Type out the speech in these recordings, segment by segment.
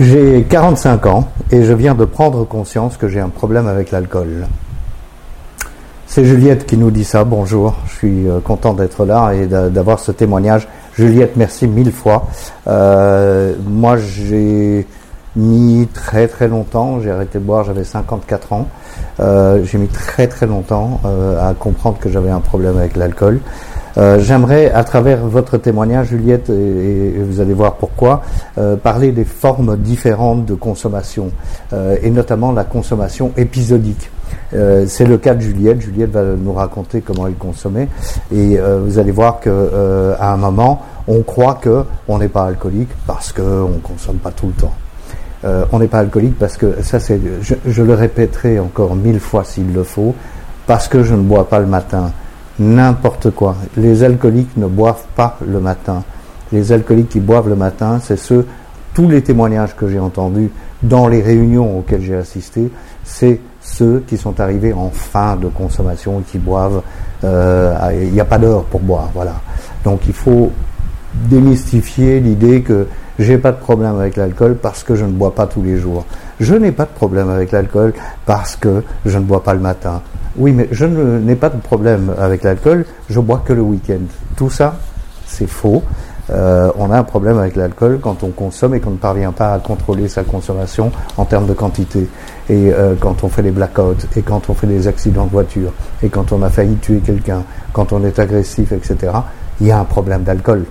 J'ai 45 ans et je viens de prendre conscience que j'ai un problème avec l'alcool. C'est Juliette qui nous dit ça. Bonjour, je suis euh, content d'être là et d'avoir ce témoignage. Juliette, merci mille fois. Euh, moi, j'ai mis très très longtemps, j'ai arrêté de boire, j'avais 54 ans. Euh, j'ai mis très très longtemps à comprendre que j'avais un problème avec l'alcool. Euh, j'aimerais, à travers votre témoignage, Juliette, et, vous allez voir pourquoi, euh, parler des formes différentes de consommation, euh, et notamment la consommation épisodique. c'est le cas de Juliette. Juliette va nous raconter comment elle consommait, et vous allez voir que à un moment, on croit que on n'est pas alcoolique parce qu'on consomme pas tout le temps. on n'est pas alcoolique parce que ça, c'est, je le répéterai encore mille fois s'il le faut, parce que je ne bois pas le matin n'importe quoi. Les alcooliques ne boivent pas le matin. Les alcooliques qui boivent le matin, c'est ceux, tous les témoignages que j'ai entendus dans les réunions auxquelles j'ai assisté, c'est ceux qui sont arrivés en fin de consommation qui boivent. Euh, il n'y a pas d'heure pour boire, voilà. Donc il faut démystifier l'idée que j'ai pas de problème avec l'alcool parce que je ne bois pas tous les jours. Je n'ai pas de problème avec l'alcool parce que je ne bois pas le matin. Oui, mais je n'ai pas de problème avec l'alcool, je bois que le week-end. Tout ça, c'est faux. Euh, on a un problème avec l'alcool quand on consomme et qu'on ne parvient pas à contrôler sa consommation en termes de quantité. Et euh, quand on fait des blackouts, et quand on fait des accidents de voiture, et quand on a failli tuer quelqu'un, quand on est agressif, etc., il y a un problème d'alcool.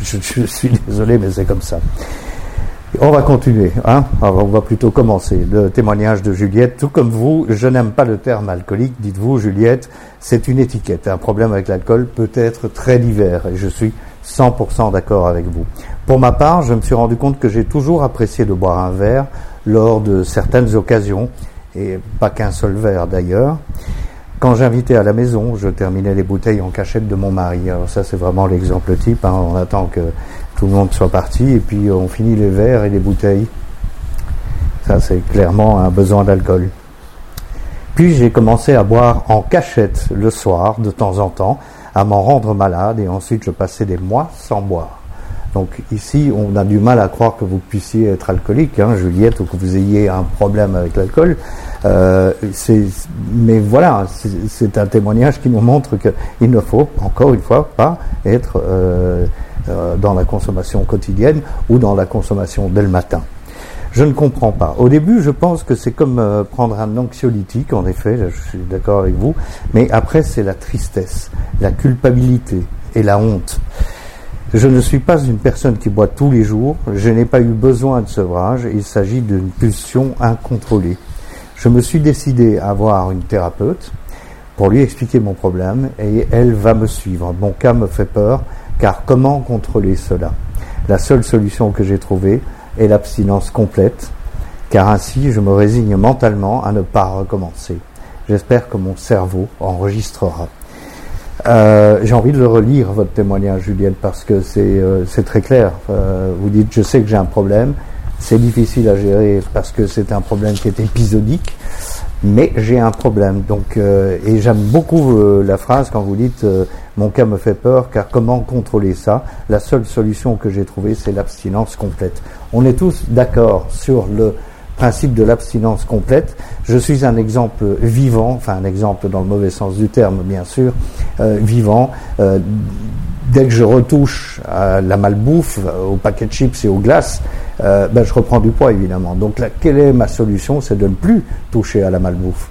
Je, suis désolé, mais c'est comme ça. On va continuer, hein on va plutôt commencer. Le témoignage de Juliette, tout comme vous, je n'aime pas le terme alcoolique, dites-vous Juliette, c'est une étiquette. Un problème avec l'alcool peut être très divers et je suis 100% d'accord avec vous. Pour ma part, je me suis rendu compte que j'ai toujours apprécié de boire un verre lors de certaines occasions, et pas qu'un seul verre d'ailleurs. Quand j'invitais à la maison, je terminais les bouteilles en cachette de mon mari. Alors ça, c'est vraiment l'exemple type. Hein. On attend que tout le monde soit parti et puis on finit les verres et les bouteilles. Ça, c'est clairement un besoin d'alcool. Puis j'ai commencé à boire en cachette le soir, de temps en temps, à m'en rendre malade et ensuite je passais des mois sans boire. Donc ici, on a du mal à croire que vous puissiez être alcoolique, hein, Juliette, ou que vous ayez un problème avec l'alcool. Euh, mais voilà, c'est un témoignage qui nous montre qu'il ne faut, encore une fois, pas être euh, euh, dans la consommation quotidienne ou dans la consommation dès le matin. Je ne comprends pas. Au début, je pense que c'est comme euh, prendre un anxiolytique, en effet, je suis d'accord avec vous, mais après, c'est la tristesse, la culpabilité et la honte. Je ne suis pas une personne qui boit tous les jours, je n'ai pas eu besoin de sevrage, il s'agit d'une pulsion incontrôlée. Je me suis décidé à avoir une thérapeute pour lui expliquer mon problème et elle va me suivre. Mon cas me fait peur, car comment contrôler cela? La seule solution que j'ai trouvée est l'abstinence complète, car ainsi je me résigne mentalement à ne pas recommencer. J'espère que mon cerveau enregistrera. Euh, j'ai envie de le relire, votre témoignage, Juliette, parce que c'est euh, très clair. Euh, vous dites, je sais que j'ai un problème, c'est difficile à gérer parce que c'est un problème qui est épisodique, mais j'ai un problème. Donc, euh, et j'aime beaucoup euh, la phrase quand vous dites mon cas me fait peur, car comment contrôler ça? La seule solution que j'ai trouvée, c'est l'abstinence complète. On est tous d'accord sur le principe de l'abstinence complète. Je suis un exemple vivant, enfin un exemple dans le mauvais sens du terme, bien sûr, vivant dès que je retouche à la malbouffe, au paquet de chips et aux glaces, euh, ben, je reprends du poids évidemment. Donc là, quelle est ma solution? C'est de ne plus toucher à la malbouffe.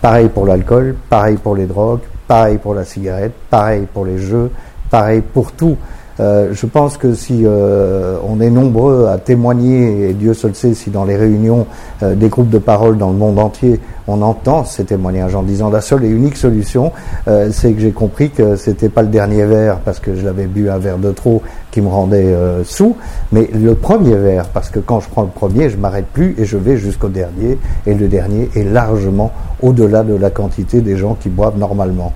Pareil pour l'alcool, pareil pour les drogues, pareil pour la cigarette, pareil pour les jeux, pareil pour tout. Euh, je pense que si euh, on est nombreux à témoigner, et Dieu seul sait si dans les réunions euh, des groupes de parole dans le monde entier, on entend ces témoignages en disant la seule et unique solution, c'est que j'ai compris que c'était pas le dernier verre parce que je l'avais bu un verre de trop qui me rendait sous, mais le premier verre parce que quand je prends le premier, je m'arrête plus et je vais jusqu'au dernier et le dernier est largement au-delà de la quantité des gens qui boivent normalement.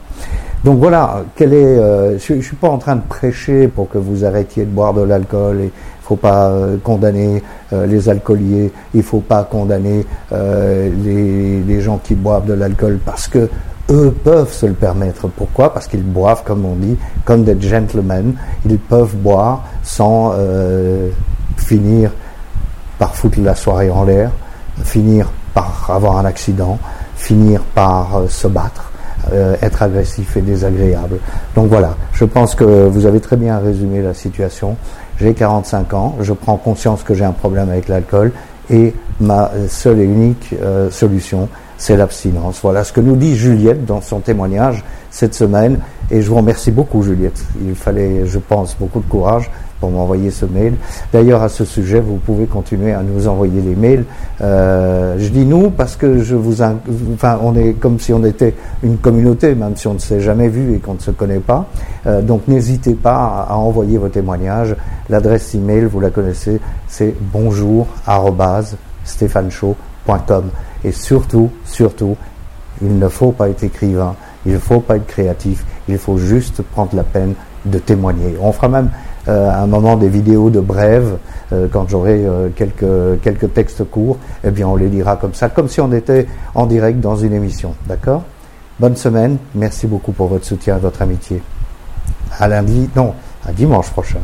Donc voilà, quel est, euh, je ne suis pas en train de prêcher pour que vous arrêtiez de boire de l'alcool. Il ne faut pas euh, condamner euh, les alcooliers, il ne faut pas condamner les, les, gens qui boivent de l'alcool parce que eux peuvent se le permettre. Pourquoi? Parce qu'ils boivent, comme on dit, comme des gentlemen. Ils peuvent boire sans finir par foutre la soirée en l'air, finir par avoir un accident, finir par euh, se battre, euh, être agressif et désagréable. Donc voilà, je pense que vous avez très bien résumé la situation. J'ai 45 ans, je prends conscience que j'ai un problème avec l'alcool et ma seule et unique euh, solution, c'est l'abstinence. Voilà ce que nous dit Juliette dans son témoignage cette semaine. Et je vous remercie beaucoup, Juliette. Il fallait, je pense, beaucoup de courage pour m'envoyer ce mail. D'ailleurs, à ce sujet, vous pouvez continuer à nous envoyer des mails. Euh, je dis nous parce que je vous, enfin, on est comme si on était une communauté, même si on ne s'est jamais vu et qu'on ne se connaît pas. Euh, donc, n'hésitez pas à, envoyer vos témoignages. L'adresse email, vous la connaissez, c'est Et surtout, surtout, il ne faut pas être écrivain, il ne faut pas être créatif, il faut juste prendre la peine de témoigner. On fera même euh, un moment des vidéos de brèves, euh, quand j'aurai euh, quelques, quelques textes courts, eh bien on les lira comme ça, comme si on était en direct dans une émission. D'accord? Bonne semaine, merci beaucoup pour votre soutien et votre amitié. À lundi, non, à dimanche prochain.